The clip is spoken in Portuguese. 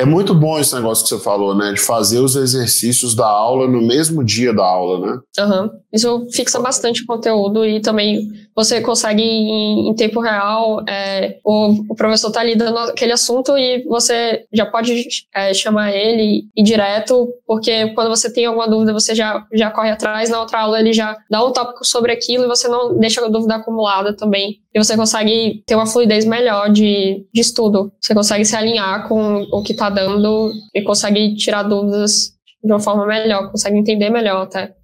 É muito bom esse negócio que você falou, né? De fazer os exercícios da aula no mesmo dia da aula, né? Uhum. Isso fixa bastante o conteúdo e também você consegue, em, em tempo real, é, o, o, professor tá ali dando aquele assunto e você já pode é, chamar ele e direto, porque quando você tem alguma dúvida, você já, já corre atrás. Na outra aula, ele já dá um tópico sobre aquilo e você não deixa a dúvida acumulada também. E você consegue ter uma fluidez melhor de, de estudo. Você consegue se alinhar com o que está dando e consegue tirar dúvidas de uma forma melhor, consegue entender melhor até.